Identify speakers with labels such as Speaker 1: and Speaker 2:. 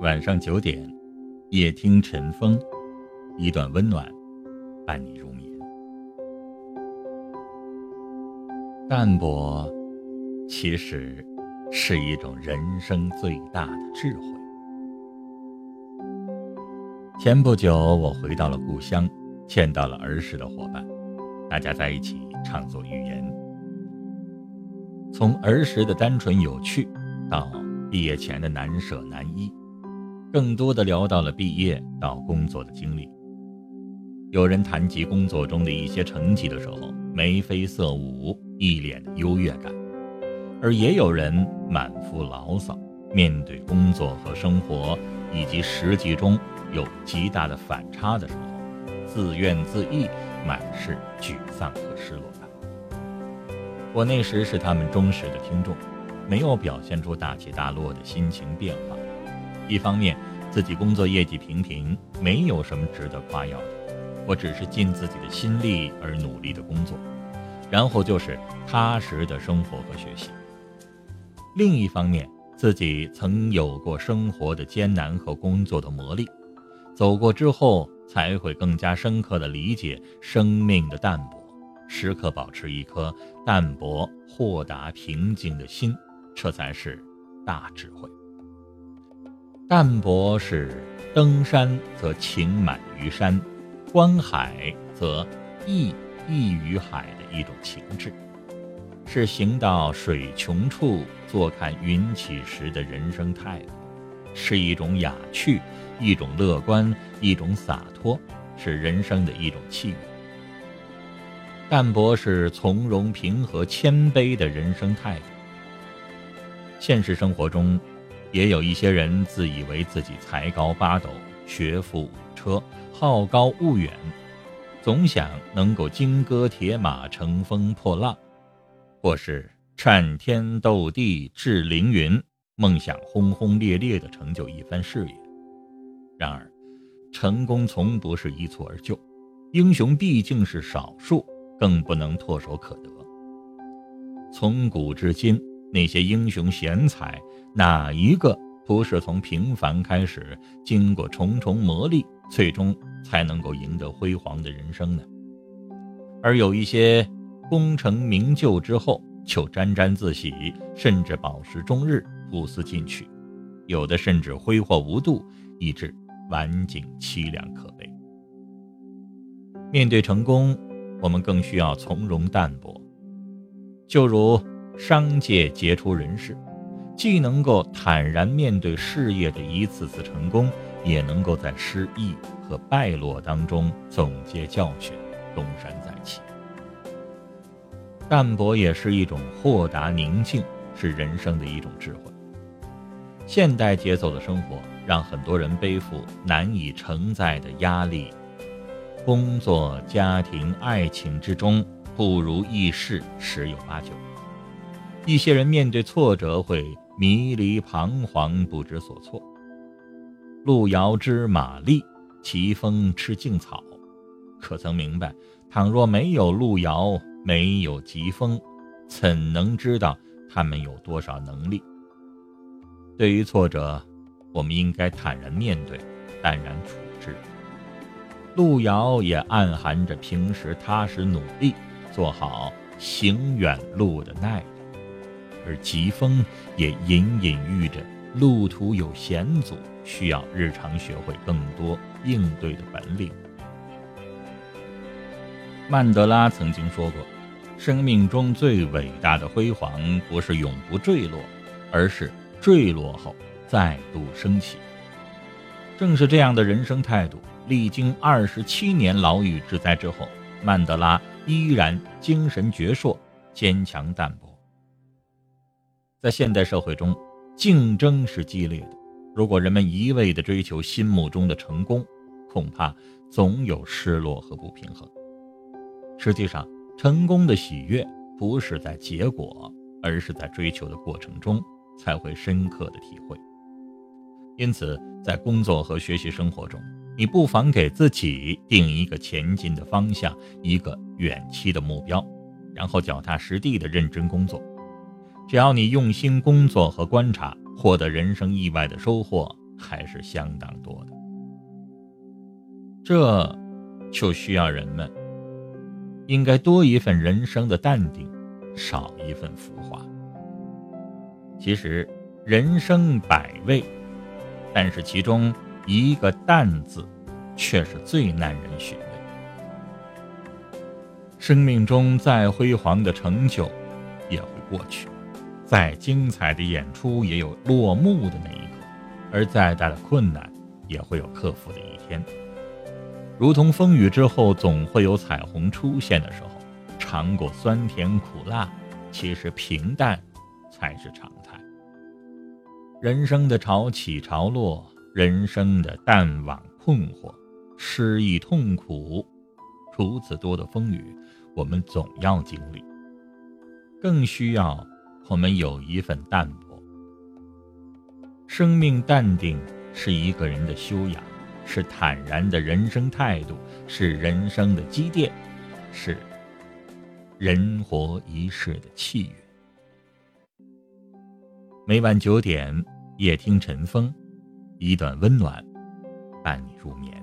Speaker 1: 晚上九点，夜听晨风，一段温暖，伴你入眠。淡泊，其实是一种人生最大的智慧。前不久，我回到了故乡，见到了儿时的伙伴，大家在一起畅所欲言，从儿时的单纯有趣，到毕业前的难舍难依。更多的聊到了毕业到工作的经历。有人谈及工作中的一些成绩的时候，眉飞色舞，一脸的优越感；而也有人满腹牢骚，面对工作和生活以及实际中有极大的反差的时候，自怨自艾，满是沮丧和失落感。我那时是他们忠实的听众，没有表现出大起大落的心情变化。一方面，自己工作业绩平平，没有什么值得夸耀的，我只是尽自己的心力而努力的工作，然后就是踏实的生活和学习。另一方面，自己曾有过生活的艰难和工作的磨砺，走过之后，才会更加深刻的理解生命的淡泊，时刻保持一颗淡泊、豁达、平静的心，这才是大智慧。淡泊是登山则情满于山，观海则意溢于海的一种情致，是行到水穷处坐看云起时的人生态度，是一种雅趣，一种乐观，一种洒脱，是人生的一种气宇。淡泊是从容平和、谦卑的人生态度。现实生活中。也有一些人自以为自己才高八斗、学富五车、好高骛远，总想能够金戈铁马、乘风破浪，或是颤天斗地、志凌云，梦想轰轰烈烈地成就一番事业。然而，成功从不是一蹴而就，英雄毕竟是少数，更不能唾手可得。从古至今。那些英雄贤才，哪一个不是从平凡开始，经过重重磨砺，最终才能够赢得辉煌的人生呢？而有一些功成名就之后，就沾沾自喜，甚至饱食终日，不思进取；有的甚至挥霍无度，以致晚景凄凉可悲。面对成功，我们更需要从容淡泊，就如。商界杰出人士，既能够坦然面对事业的一次次成功，也能够在失意和败落当中总结教训，东山再起。淡泊也是一种豁达宁静，是人生的一种智慧。现代节奏的生活让很多人背负难以承载的压力，工作、家庭、爱情之中不如意事十有八九。一些人面对挫折会迷离彷徨，不知所措。路遥知马力，奇峰吃劲草。可曾明白，倘若没有路遥，没有疾风，怎能知道他们有多少能力？对于挫折，我们应该坦然面对，淡然处之。路遥也暗含着平时踏实努力，做好行远路的耐力。而疾风也隐隐喻着路途有险阻，需要日常学会更多应对的本领。曼德拉曾经说过：“生命中最伟大的辉煌，不是永不坠落，而是坠落后再度升起。”正是这样的人生态度，历经二十七年牢狱之灾之后，曼德拉依然精神矍铄、坚强淡泊。在现代社会中，竞争是激烈的。如果人们一味地追求心目中的成功，恐怕总有失落和不平衡。实际上，成功的喜悦不是在结果，而是在追求的过程中才会深刻的体会。因此，在工作和学习生活中，你不妨给自己定一个前进的方向，一个远期的目标，然后脚踏实地的认真工作。只要你用心工作和观察，获得人生意外的收获，还是相当多的。这，就需要人们应该多一份人生的淡定，少一份浮华。其实，人生百味，但是其中一个“淡”字，却是最耐人寻味。生命中再辉煌的成就，也会过去；再精彩的演出，也有落幕的那一刻；而再大的困难，也会有克服的一天。如同风雨之后，总会有彩虹出现的时候。尝过酸甜苦辣，其实平淡才是常态。人生的潮起潮落，人生的淡忘困惑，失意痛苦，如此多的风雨。我们总要经历，更需要我们有一份淡泊。生命淡定是一个人的修养，是坦然的人生态度，是人生的积淀，是人活一世的契约。每晚九点，夜听晨风，一段温暖，伴你入眠。